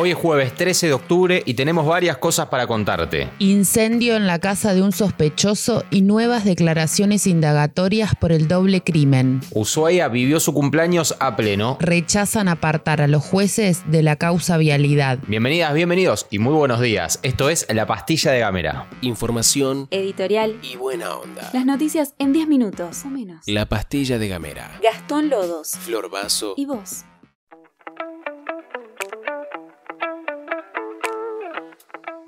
Hoy es jueves 13 de octubre y tenemos varias cosas para contarte. Incendio en la casa de un sospechoso y nuevas declaraciones indagatorias por el doble crimen. Ushuaia vivió su cumpleaños a pleno. Rechazan apartar a los jueces de la causa vialidad. Bienvenidas, bienvenidos y muy buenos días. Esto es La Pastilla de Gamera. Información Editorial. y buena onda. Las noticias en 10 minutos o menos. La pastilla de Gamera. Gastón Lodos. Flor Vaso. ¿Y vos?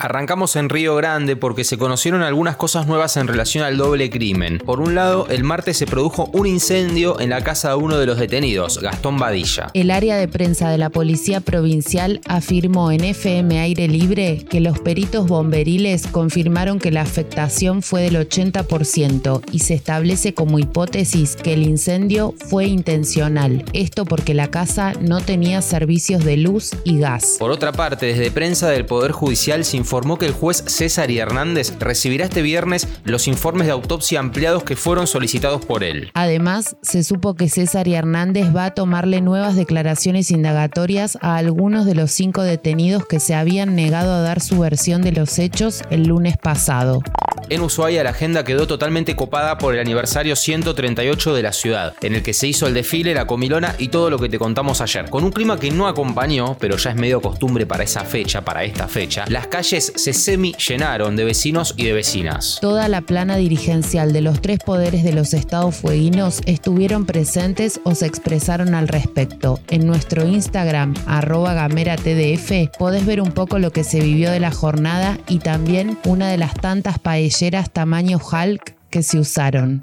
Arrancamos en Río Grande porque se conocieron algunas cosas nuevas en relación al doble crimen. Por un lado, el martes se produjo un incendio en la casa de uno de los detenidos, Gastón Badilla. El área de prensa de la Policía Provincial afirmó en FM Aire Libre que los peritos bomberiles confirmaron que la afectación fue del 80% y se establece como hipótesis que el incendio fue intencional. Esto porque la casa no tenía servicios de luz y gas. Por otra parte, desde prensa del Poder Judicial se informó que el juez César y Hernández recibirá este viernes los informes de autopsia ampliados que fueron solicitados por él. Además, se supo que César y Hernández va a tomarle nuevas declaraciones indagatorias a algunos de los cinco detenidos que se habían negado a dar su versión de los hechos el lunes pasado. En Ushuaia la agenda quedó totalmente copada por el aniversario 138 de la ciudad, en el que se hizo el desfile, la comilona y todo lo que te contamos ayer. Con un clima que no acompañó, pero ya es medio costumbre para esa fecha, para esta fecha, las calles se semi llenaron de vecinos y de vecinas. Toda la plana dirigencial de los tres poderes de los estados fueguinos estuvieron presentes o se expresaron al respecto. En nuestro Instagram, arroba gameratdf, podés ver un poco lo que se vivió de la jornada y también una de las tantas paelleras tamaño Hulk que se usaron.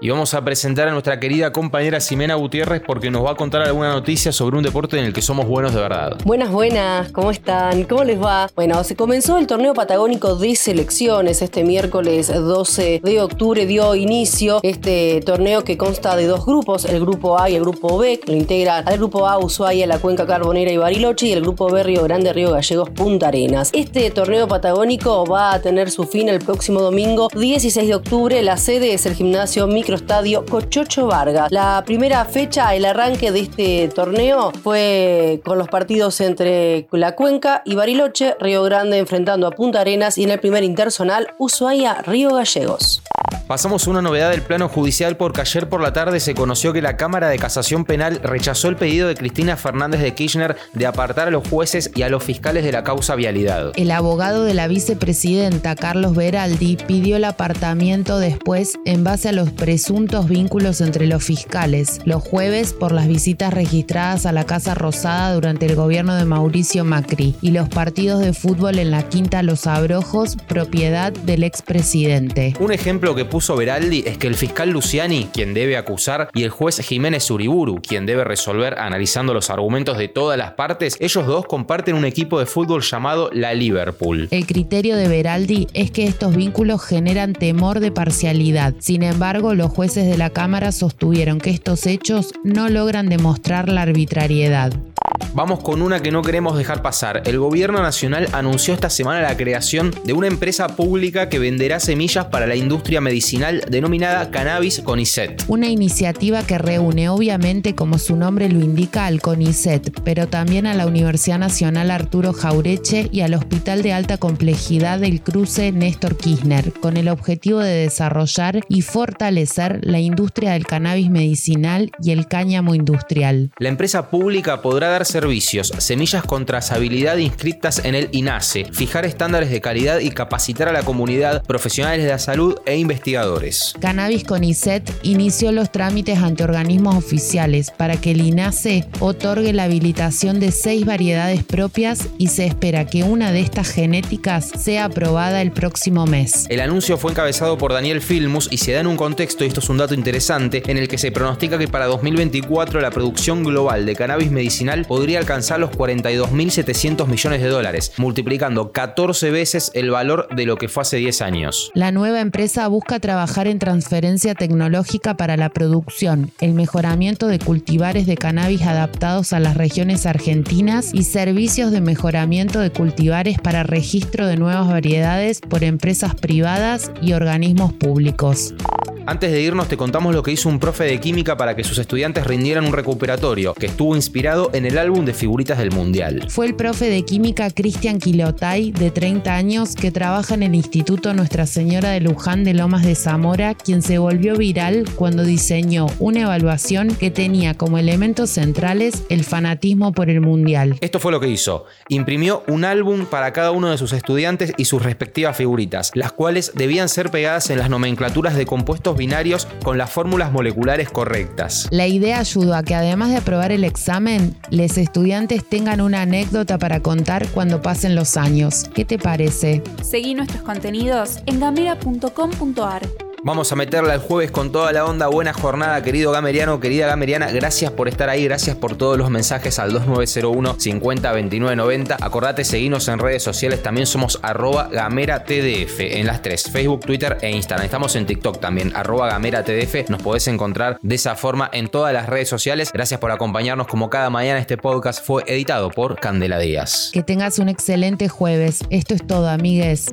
Y vamos a presentar a nuestra querida compañera Ximena Gutiérrez porque nos va a contar alguna noticia sobre un deporte en el que somos buenos de verdad. Buenas, buenas, ¿cómo están? ¿Cómo les va? Bueno, se comenzó el torneo patagónico de selecciones este miércoles 12 de octubre, dio inicio este torneo que consta de dos grupos, el grupo A y el grupo B, lo integra al grupo A Ushuaia, la Cuenca Carbonera y Bariloche y el grupo B Río Grande, Río Gallegos, Punta Arenas. Este torneo patagónico va a tener su fin el próximo domingo 16 de octubre, la sede es el gimnasio Microestadio Cochocho Vargas. La primera fecha, el arranque de este torneo fue con los partidos entre la Cuenca y Bariloche, Río Grande enfrentando a Punta Arenas y en el primer interzonal Ushuaia, Río Gallegos. Pasamos a una novedad del plano judicial porque ayer por la tarde se conoció que la Cámara de Casación Penal rechazó el pedido de Cristina Fernández de Kirchner de apartar a los jueces y a los fiscales de la causa vialidad. El abogado de la vicepresidenta, Carlos Beraldi, pidió el apartamiento después en base a los presuntos vínculos entre los fiscales, los jueves por las visitas registradas a la Casa Rosada durante el gobierno de Mauricio Macri y los partidos de fútbol en la Quinta Los Abrojos, propiedad del expresidente. Un ejemplo que puso Beraldi es que el fiscal Luciani, quien debe acusar, y el juez Jiménez Uriburu, quien debe resolver analizando los argumentos de todas las partes, ellos dos comparten un equipo de fútbol llamado la Liverpool. El criterio de Beraldi es que estos vínculos generan temor de parcialidad. Sin embargo, los jueces de la Cámara sostuvieron que estos hechos no logran demostrar la arbitrariedad. Vamos con una que no queremos dejar pasar. El gobierno nacional anunció esta semana la creación de una empresa pública que venderá semillas para la industria medicinal denominada Cannabis CONICET. Una iniciativa que reúne obviamente, como su nombre lo indica, al CONICET, pero también a la Universidad Nacional Arturo Jaureche y al Hospital de Alta Complejidad del Cruce Néstor Kirchner, con el objetivo de desarrollar y fortalecer la industria del cannabis medicinal y el cáñamo industrial. La empresa pública podrá dar servicios, semillas con trazabilidad inscritas en el INASE, fijar estándares de calidad y capacitar a la comunidad, profesionales de la salud e investigadores. Cannabis CONICET inició los trámites ante organismos oficiales para que el INASE otorgue la habilitación de seis variedades propias y se espera que una de estas genéticas sea aprobada el próximo mes. El anuncio fue encabezado por Daniel Filmus y se da en un contexto, y esto es un dato interesante, en el que se pronostica que para 2024 la producción global de cannabis medicinal total podría alcanzar los 42.700 millones de dólares, multiplicando 14 veces el valor de lo que fue hace 10 años. La nueva empresa busca trabajar en transferencia tecnológica para la producción, el mejoramiento de cultivares de cannabis adaptados a las regiones argentinas y servicios de mejoramiento de cultivares para registro de nuevas variedades por empresas privadas y organismos públicos. Antes de irnos te contamos lo que hizo un profe de química para que sus estudiantes rindieran un recuperatorio, que estuvo inspirado en el álbum de figuritas del Mundial. Fue el profe de química Cristian Quilotay, de 30 años, que trabaja en el Instituto Nuestra Señora de Luján de Lomas de Zamora, quien se volvió viral cuando diseñó una evaluación que tenía como elementos centrales el fanatismo por el Mundial. Esto fue lo que hizo. Imprimió un álbum para cada uno de sus estudiantes y sus respectivas figuritas, las cuales debían ser pegadas en las nomenclaturas de compuestos binarios con las fórmulas moleculares correctas. La idea ayudó a que además de aprobar el examen, los estudiantes tengan una anécdota para contar cuando pasen los años. ¿Qué te parece? Seguí nuestros contenidos en gamera.com.ar. Vamos a meterla el jueves con toda la onda. Buena jornada, querido gameriano, querida gameriana. Gracias por estar ahí, gracias por todos los mensajes al 2901 50 29 90. Acordate, seguirnos en redes sociales. También somos arroba gamera TDF en las tres: Facebook, Twitter e Instagram. Estamos en TikTok también, arroba gamera TDF. Nos podés encontrar de esa forma en todas las redes sociales. Gracias por acompañarnos como cada mañana. Este podcast fue editado por Candela Díaz. Que tengas un excelente jueves. Esto es todo, amigues.